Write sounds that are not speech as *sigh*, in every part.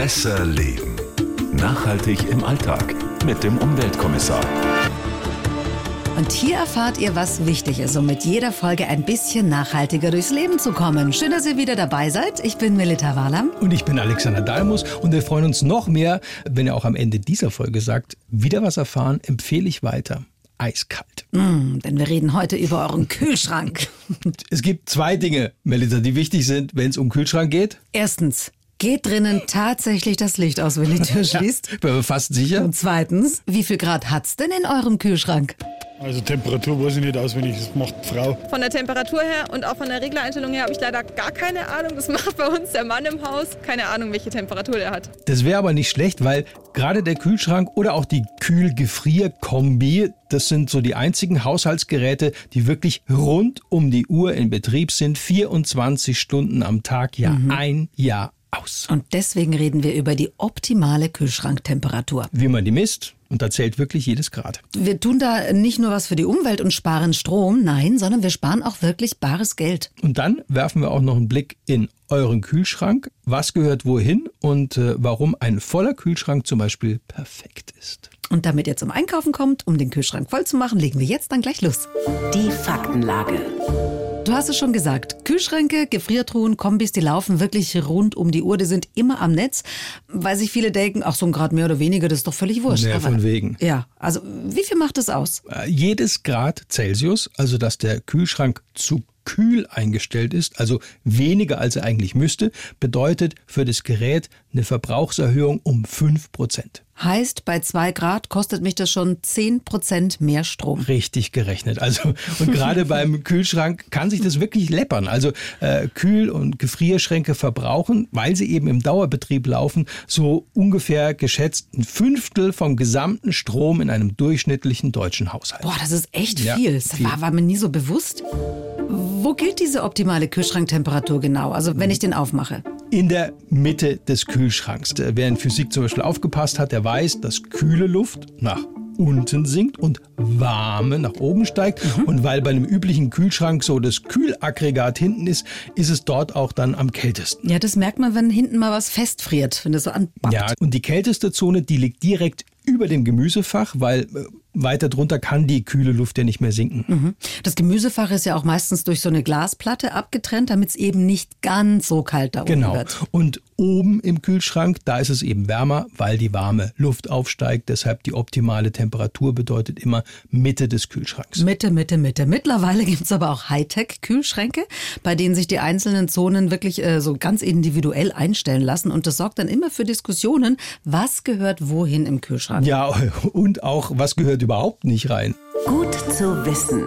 Besser Leben. Nachhaltig im Alltag mit dem Umweltkommissar. Und hier erfahrt ihr, was wichtig ist, um mit jeder Folge ein bisschen nachhaltiger durchs Leben zu kommen. Schön, dass ihr wieder dabei seid. Ich bin Melita Walam. Und ich bin Alexander Dalmus und wir freuen uns noch mehr, wenn ihr auch am Ende dieser Folge sagt, wieder was erfahren, empfehle ich weiter. Eiskalt. Mm, denn wir reden heute über euren Kühlschrank. Es gibt zwei Dinge, Melita, die wichtig sind, wenn es um Kühlschrank geht. Erstens, geht drinnen tatsächlich das Licht aus, wenn die Tür schließt? Ja, bin mir fast sicher. Und zweitens, wie viel Grad hat's denn in eurem Kühlschrank? Also Temperatur weiß ich nicht auswendig, das macht Frau. Von der Temperatur her und auch von der Reglereinstellung her habe ich leider gar keine Ahnung. Das *laughs* macht bei uns der Mann im Haus. Keine Ahnung, welche Temperatur der hat. Das wäre aber nicht schlecht, weil gerade der Kühlschrank oder auch die Kühl-Gefrier-Kombi, das sind so die einzigen Haushaltsgeräte, die wirklich rund um die Uhr in Betrieb sind, 24 Stunden am Tag, ja mhm. ein Jahr aus. Und deswegen reden wir über die optimale Kühlschranktemperatur. Wie man die misst, und da zählt wirklich jedes Grad. Wir tun da nicht nur was für die Umwelt und sparen Strom, nein, sondern wir sparen auch wirklich bares Geld. Und dann werfen wir auch noch einen Blick in euren Kühlschrank. Was gehört wohin und äh, warum ein voller Kühlschrank zum Beispiel perfekt ist. Und damit ihr zum Einkaufen kommt, um den Kühlschrank voll zu machen, legen wir jetzt dann gleich los. Die Faktenlage. Du hast es schon gesagt, Kühlschränke, Gefriertruhen, Kombis, die laufen wirklich rund um die Uhr, die sind immer am Netz, weil sich viele denken, ach so ein Grad mehr oder weniger, das ist doch völlig wurscht. Ja, von wegen. Ja, also wie viel macht das aus? Äh, jedes Grad Celsius, also dass der Kühlschrank zu kühl eingestellt ist, also weniger als er eigentlich müsste, bedeutet für das Gerät eine Verbrauchserhöhung um 5 Prozent. Heißt, bei zwei Grad kostet mich das schon 10 Prozent mehr Strom. Richtig gerechnet. Also, und gerade beim *laughs* Kühlschrank kann sich das wirklich läppern. Also, äh, Kühl- und Gefrierschränke verbrauchen, weil sie eben im Dauerbetrieb laufen, so ungefähr geschätzt ein Fünftel vom gesamten Strom in einem durchschnittlichen deutschen Haushalt. Boah, das ist echt ja, viel. Das War, war mir nie so bewusst. Wo gilt diese optimale Kühlschranktemperatur genau? Also, wenn ich den aufmache? In der Mitte des Kühlschranks. Wer in Physik zum Beispiel aufgepasst hat, der weiß, dass kühle Luft nach unten sinkt und warme nach oben steigt. Mhm. Und weil bei einem üblichen Kühlschrank so das Kühlaggregat hinten ist, ist es dort auch dann am kältesten. Ja, das merkt man, wenn hinten mal was festfriert, wenn das so anbackt. Ja, und die kälteste Zone, die liegt direkt über dem Gemüsefach, weil äh, weiter drunter kann die kühle Luft ja nicht mehr sinken. Mhm. Das Gemüsefach ist ja auch meistens durch so eine Glasplatte abgetrennt, damit es eben nicht ganz so kalt da oben genau. wird. Genau. Und oben im Kühlschrank, da ist es eben wärmer, weil die warme Luft aufsteigt. Deshalb die optimale Temperatur bedeutet immer Mitte des Kühlschranks. Mitte, Mitte, Mitte. Mittlerweile gibt es aber auch Hightech-Kühlschränke, bei denen sich die einzelnen Zonen wirklich äh, so ganz individuell einstellen lassen. Und das sorgt dann immer für Diskussionen, was gehört wohin im Kühlschrank. Ja, *laughs* und auch, was gehört überhaupt nicht rein. Gut zu wissen.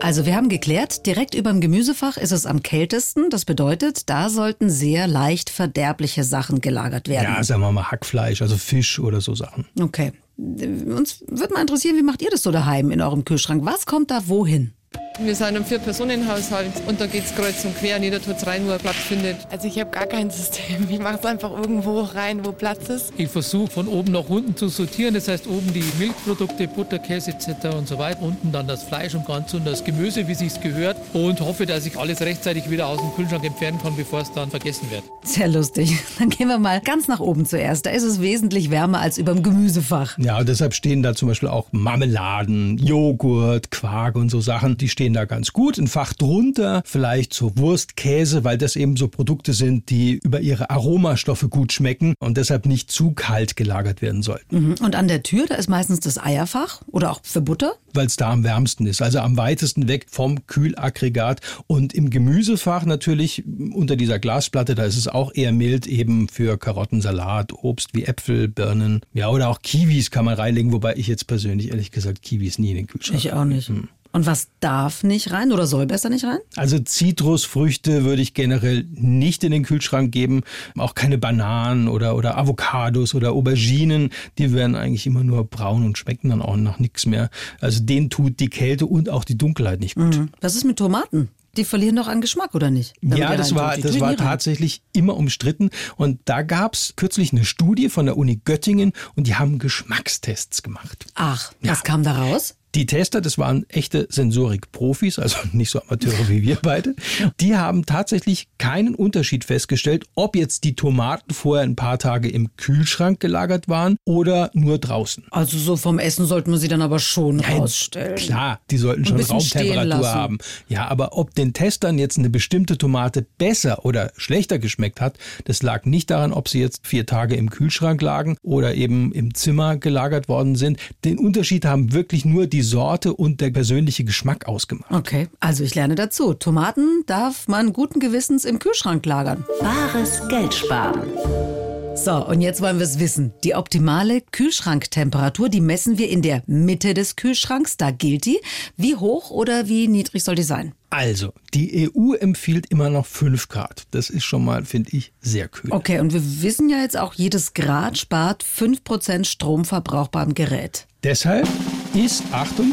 Also wir haben geklärt, direkt über dem Gemüsefach ist es am kältesten. Das bedeutet, da sollten sehr leicht verderbliche Sachen gelagert werden. Ja, sagen wir mal Hackfleisch, also Fisch oder so Sachen. Okay. Uns würde mal interessieren, wie macht ihr das so daheim in eurem Kühlschrank? Was kommt da wohin? Wir sind ein Vier-Personen-Haushalt und da geht es kreuz und quer und jeder tut es rein, wo er Platz findet. Also ich habe gar kein System. Ich mache es einfach irgendwo rein, wo Platz ist. Ich versuche von oben nach unten zu sortieren. Das heißt oben die Milchprodukte, Butter, Käse etc. und so weiter. Unten dann das Fleisch und ganz und das Gemüse, wie sich's gehört. Und hoffe, dass ich alles rechtzeitig wieder aus dem Kühlschrank entfernen kann, bevor es dann vergessen wird. Sehr lustig. *laughs* Dann gehen wir mal ganz nach oben zuerst. Da ist es wesentlich wärmer als über dem Gemüsefach. Ja, und deshalb stehen da zum Beispiel auch Marmeladen, Joghurt, Quark und so Sachen. Die stehen da ganz gut. Ein Fach drunter vielleicht so Wurst, Käse, weil das eben so Produkte sind, die über ihre Aromastoffe gut schmecken und deshalb nicht zu kalt gelagert werden sollten. Mhm. Und an der Tür, da ist meistens das Eierfach oder auch für Butter? Weil es da am wärmsten ist, also am weitesten weg vom Kühlaggregat. Und im Gemüsefach natürlich unter dieser Glasplatte, da ist es auch eher mild, eben für Karotten, Salat, Obst wie Äpfel, Birnen, ja, oder auch Kiwis kann man reinlegen, wobei ich jetzt persönlich ehrlich gesagt Kiwis nie in den Kühlschrank. Ich auch nicht. Hm. Und was darf nicht rein oder soll besser nicht rein? Also Zitrusfrüchte würde ich generell nicht in den Kühlschrank geben. Auch keine Bananen oder, oder Avocados oder Auberginen. Die werden eigentlich immer nur braun und schmecken dann auch nach nichts mehr. Also denen tut die Kälte und auch die Dunkelheit nicht gut. Mhm. Was ist mit Tomaten? Die verlieren doch an Geschmack, oder nicht? ja, das war, das war tatsächlich immer umstritten. Und da gab es kürzlich eine Studie von der Uni Göttingen und die haben Geschmackstests gemacht. Ach, ja. was kam da raus? Die Tester, das waren echte Sensorik-Profis, also *laughs* nicht so Amateure wie wir beide, die haben tatsächlich keinen Unterschied festgestellt, ob jetzt die Tomaten vorher ein paar Tage im Kühlschrank gelagert waren oder nur draußen. Also so vom Essen sollten wir sie dann aber schon rausstellen. Klar, die sollten schon Raumtemperatur haben. Ja, aber ob den Testern jetzt eine bestimmte Tomate besser oder schlechter geschmeckt hat, das lag nicht daran, ob sie jetzt vier Tage im Kühlschrank lagen oder eben im Zimmer gelagert worden sind. Den Unterschied haben wirklich nur die Sorte und der persönliche Geschmack ausgemacht. Okay, also ich lerne dazu. Tomaten darf man guten Gewissens im Kühlschrank lagern. Wahres Geld sparen. So, und jetzt wollen wir es wissen. Die optimale Kühlschranktemperatur, die messen wir in der Mitte des Kühlschranks. Da gilt die. Wie hoch oder wie niedrig soll die sein? Also, die EU empfiehlt immer noch 5 Grad. Das ist schon mal, finde ich, sehr kühl. Okay, und wir wissen ja jetzt auch, jedes Grad spart 5% Stromverbrauch beim Gerät. Deshalb ist, Achtung,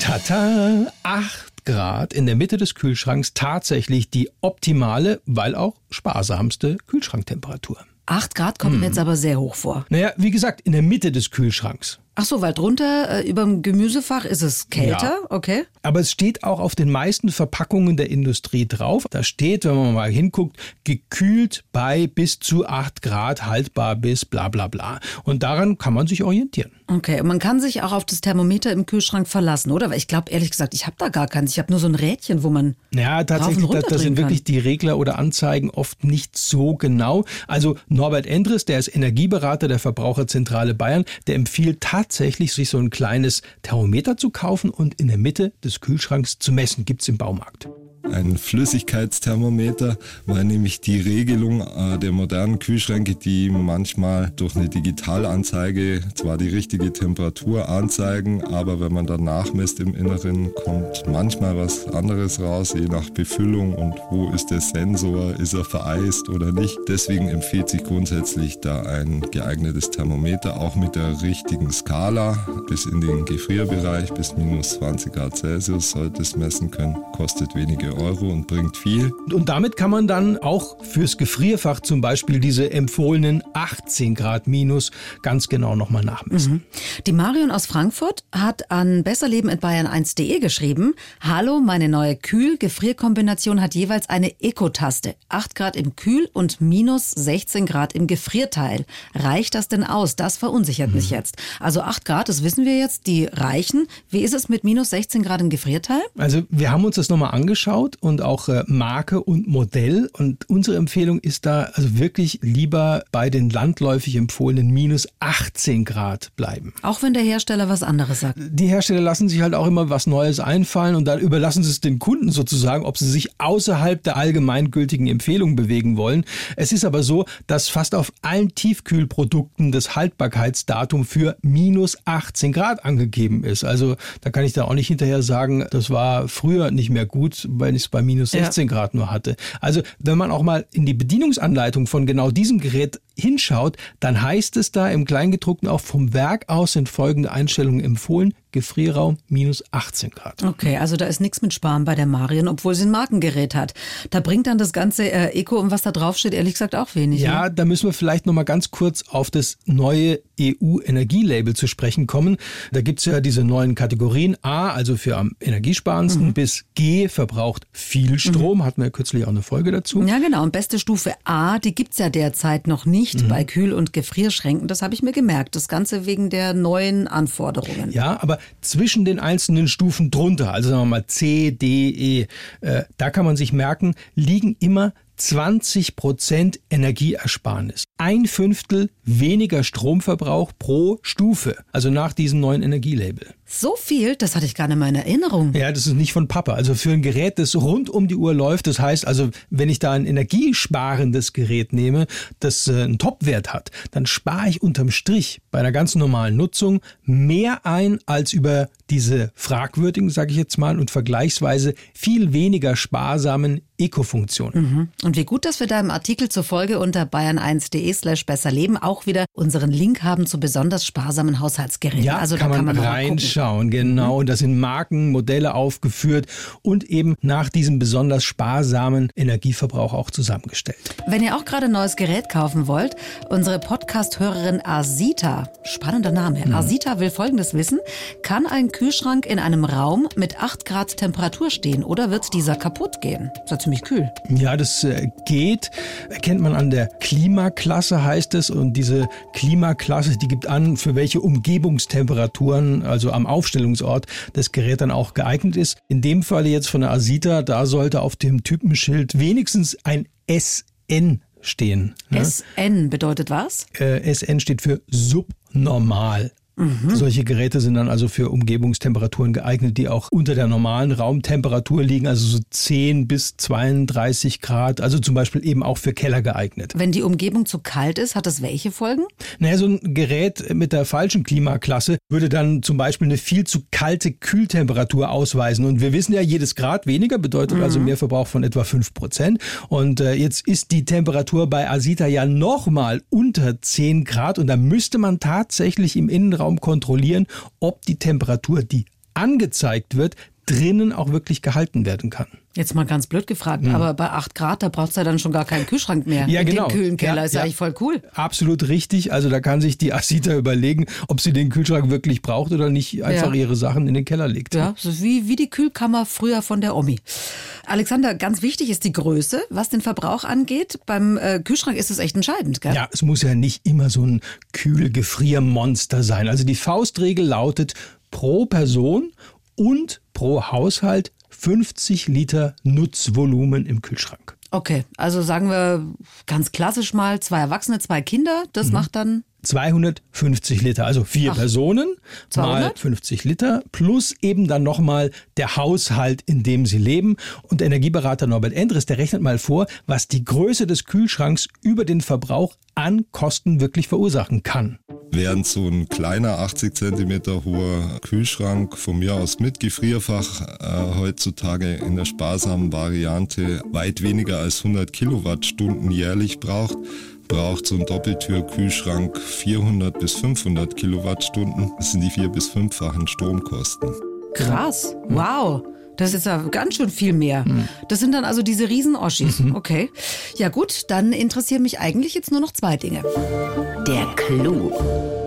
tata, 8 Grad in der Mitte des Kühlschranks tatsächlich die optimale, weil auch sparsamste Kühlschranktemperatur. 8 Grad kommt mir jetzt aber sehr hoch vor. Naja, wie gesagt, in der Mitte des Kühlschranks. Ach so, weil drunter äh, über dem Gemüsefach ist es kälter, Ja. okay? Aber es steht auch auf den meisten Verpackungen der Industrie drauf. Da steht, wenn man mal hinguckt, gekühlt bei bis zu 8 Grad, haltbar bis bla bla bla. Und daran kann man sich orientieren. Okay, und man kann sich auch auf das Thermometer im Kühlschrank verlassen, oder? Weil ich glaube, ehrlich gesagt, ich habe da gar keins. Ich habe nur so ein Rädchen, wo man. Ja, tatsächlich, da, da sind wirklich die Regler oder Anzeigen oft nicht so genau. Also Norbert Endres, der ist Energieberater der Verbraucherzentrale Bayern, der empfiehlt tatsächlich, sich so ein kleines Thermometer zu kaufen und in der Mitte des Kühlschranks zu messen. Gibt's im Baumarkt. Ein Flüssigkeitsthermometer, weil nämlich die Regelung äh, der modernen Kühlschränke, die manchmal durch eine Digitalanzeige zwar die richtige Temperatur anzeigen, aber wenn man dann nachmisst im Inneren, kommt manchmal was anderes raus, je nach Befüllung und wo ist der Sensor, ist er vereist oder nicht. Deswegen empfiehlt sich grundsätzlich da ein geeignetes Thermometer, auch mit der richtigen Skala bis in den Gefrierbereich, bis minus 20 Grad Celsius sollte es messen können, kostet wenige Euro und bringt viel. Und damit kann man dann auch fürs Gefrierfach zum Beispiel diese empfohlenen 18 Grad minus ganz genau nochmal nachmessen. Die Marion aus Frankfurt hat an besserleben.bayern1.de geschrieben, Hallo, meine neue Kühl-Gefrierkombination hat jeweils eine Eco-Taste. 8 Grad im Kühl- und minus 16 Grad im Gefrierteil. Reicht das denn aus? Das verunsichert mich jetzt. Also 8 Grad, das wissen wir jetzt, die reichen. Wie ist es mit minus 16 Grad im Gefrierteil? Also wir haben uns das nochmal angeschaut und auch äh, Marke und Modell. Und unsere Empfehlung ist da also wirklich lieber bei den landläufig empfohlenen minus 18 Grad bleiben. Auch wenn der Hersteller was anderes sagt. Die Hersteller lassen sich halt auch immer was Neues einfallen und dann überlassen sie es den Kunden sozusagen, ob sie sich außerhalb der allgemeingültigen Empfehlungen bewegen wollen. Es ist aber so, dass fast auf allen Tiefkühlprodukten das Haltbarkeitsdatum für minus 18 Grad angegeben ist. Also da kann ich da auch nicht hinterher sagen, das war früher nicht mehr gut, weil ich es bei minus Ja. 16 Grad nur hatte. Also wenn man auch mal in die Bedienungsanleitung von genau diesem Gerät hinschaut, dann heißt es da im Kleingedruckten auch vom Werk aus sind folgende Einstellungen empfohlen. Gefrierraum minus 18 Grad. Okay, also da ist nichts mit Sparen bei der Marion, obwohl sie ein Markengerät hat. Da bringt dann das ganze äh, Eco und was da drauf steht, ehrlich gesagt auch wenig. Ja, Ne? da müssen wir vielleicht noch mal ganz kurz auf das neue EU-Energielabel zu sprechen kommen. Da gibt's ja diese neuen Kategorien A, also für am energiesparendsten, bis G, verbraucht viel Strom. Hatten wir ja kürzlich auch eine Folge dazu. Ja, genau. Und beste Stufe A, die gibt's ja derzeit noch nicht Mhm. bei Kühl- und Gefrierschränken. Das habe ich mir gemerkt. Das Ganze wegen der neuen Anforderungen. Ja, aber zwischen den einzelnen Stufen drunter, also sagen wir mal C, D, E, äh, da kann man sich merken, liegen immer 20 Prozent Energieersparnis. Ein Fünftel weniger Stromverbrauch pro Stufe, also nach diesem neuen Energielabel. So viel, das hatte ich gar nicht mehr in Erinnerung. Ja, das ist nicht von Papa. Also für ein Gerät, das rund um die Uhr läuft, das heißt also, wenn ich da ein energiesparendes Gerät nehme, das äh, einen Topwert hat, dann spare ich unterm Strich bei einer ganz normalen Nutzung mehr ein als über diese fragwürdigen, sage ich jetzt mal, und vergleichsweise viel weniger sparsamen Eco-Funktionen. Und wie gut, dass wir da im Artikel zur Folge unter bayern1.de bayern1.de slash besser leben auch wieder unseren Link haben zu besonders sparsamen Haushaltsgeräten. Ja, also kann da kann man, man reinschauen, genau. Und da sind Marken, Modelle aufgeführt und eben nach diesem besonders sparsamen Energieverbrauch auch zusammengestellt. Wenn ihr auch gerade ein neues Gerät kaufen wollt, unsere Podcast-Hörerin Asita, spannender Name, Mhm. Asita will Folgendes wissen. Kann ein Kühlschrank in einem Raum mit 8 Grad Temperatur stehen oder wird dieser kaputt gehen? Ist ja ziemlich kühl. Ja, das äh, geht. Erkennt man an der Klimaklasse, heißt es. Und diese Klimaklasse, die gibt an, für welche Umgebungstemperaturen, also am Aufstellungsort, das Gerät dann auch geeignet ist. In dem Falle jetzt von der Asita, da sollte auf dem Typenschild wenigstens ein SN stehen. ne? SN bedeutet was? äh, SN steht für subnormal. Solche Geräte sind dann also für Umgebungstemperaturen geeignet, die auch unter der normalen Raumtemperatur liegen, also so 10 bis 32 Grad, also zum Beispiel eben auch für Keller geeignet. Wenn die Umgebung zu kalt ist, hat das welche Folgen? Naja, so ein Gerät mit der falschen Klimaklasse würde dann zum Beispiel eine viel zu kalte Kühltemperatur ausweisen. Und wir wissen ja, jedes Grad weniger bedeutet also mehr Verbrauch von etwa 5 Prozent. Und äh, jetzt ist die Temperatur bei Asita ja nochmal unter 10 Grad. Und da müsste man tatsächlich im Innenraum kontrollieren, ob die Temperatur, die angezeigt wird, drinnen auch wirklich gehalten werden kann. Jetzt mal ganz blöd gefragt, aber bei 8 Grad, da braucht's ja dann schon gar keinen Kühlschrank mehr. Ja, Mit genau. dem kühlen Keller Ja, ist ja ja. eigentlich voll cool. Absolut richtig. Also da kann sich die *laughs* Asita überlegen, ob sie den Kühlschrank wirklich braucht oder nicht einfach Ja. ihre Sachen in den Keller legt. Ja, so wie, wie die Kühlkammer früher von der Omi. Alexander, ganz wichtig ist die Größe, was den Verbrauch angeht. Beim äh, Kühlschrank ist es echt entscheidend, gell? Ja, es muss ja nicht immer so ein Kühlgefriermonster sein. Also die Faustregel lautet pro Person und pro Haushalt 50 Liter Nutzvolumen im Kühlschrank. Okay, also sagen wir ganz klassisch mal zwei Erwachsene, zwei Kinder. Mhm. Das macht dann 250 Liter, also vier Ach, Personen mal 200? 50 Liter plus eben dann nochmal der Haushalt, in dem sie leben. Und Energieberater Norbert Endres, der rechnet mal vor, was die Größe des Kühlschranks über den Verbrauch an Kosten wirklich verursachen kann. Während so ein kleiner 80 Zentimeter hoher Kühlschrank von mir aus mit Gefrierfach äh, heutzutage in der sparsamen Variante weit weniger als 100 Kilowattstunden jährlich braucht, braucht so ein Doppeltür-Kühlschrank 400 bis 500 Kilowattstunden. Das sind die vier- bis fünffachen Stromkosten. krass. Wow. Das ist ja ganz schön viel mehr. Das sind dann also diese Riesen-Oschis. Okay. Ja gut, dann interessieren mich eigentlich jetzt nur noch zwei Dinge. Der Clou.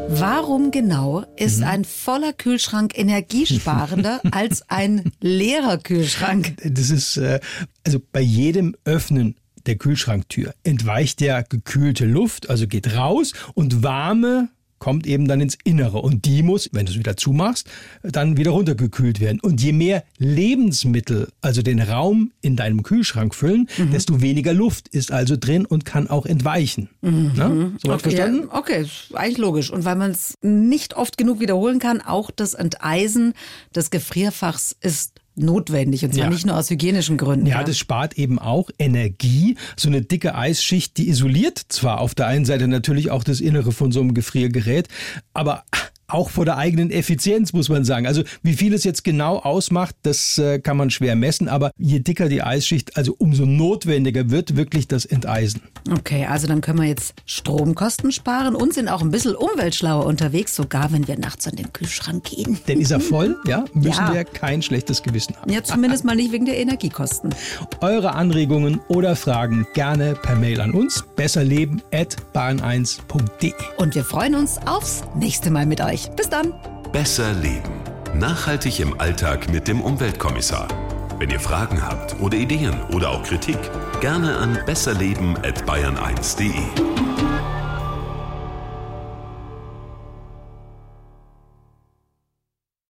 Warum genau ist ein voller Kühlschrank energiesparender *laughs* als ein leerer Kühlschrank? Das ist, äh, also bei jedem Öffnen der Kühlschranktür entweicht ja gekühlte Luft, also geht raus und warme kommt eben dann ins Innere und die muss, wenn du es wieder zumachst, dann wieder runtergekühlt werden. Und je mehr Lebensmittel, also den Raum in deinem Kühlschrank füllen, desto weniger Luft ist also drin und kann auch entweichen. Na, soweit Okay, verstanden? ja, okay, ist eigentlich logisch. Und weil man es nicht oft genug wiederholen kann, auch das Enteisen des Gefrierfachs ist notwendig. Und zwar Ja. nicht nur aus hygienischen Gründen. Ja, das spart eben auch Energie. So eine dicke Eisschicht, die isoliert zwar auf der einen Seite natürlich auch das Innere von so einem Gefriergerät, aber auch vor der eigenen Effizienz, muss man sagen. Also wie viel es jetzt genau ausmacht, das äh, kann man schwer messen, aber je dicker die Eisschicht, also umso notwendiger wird wirklich das Enteisen. Okay, also dann können wir jetzt Stromkosten sparen und sind auch ein bisschen umweltschlauer unterwegs, sogar wenn wir nachts an den Kühlschrank gehen. Denn ist er *laughs* voll, ja, müssen Ja. wir kein schlechtes Gewissen haben. Ja, zumindest mal nicht wegen der Energiekosten. Eure Anregungen oder Fragen gerne per Mail an uns. Besserleben at bahn1.de. Und wir freuen uns aufs nächste Mal mit euch. Bis dann. Besser leben. Nachhaltig im Alltag mit dem Umweltkommissar. Wenn ihr Fragen habt oder Ideen oder auch Kritik, gerne an besserleben at bayern1.de.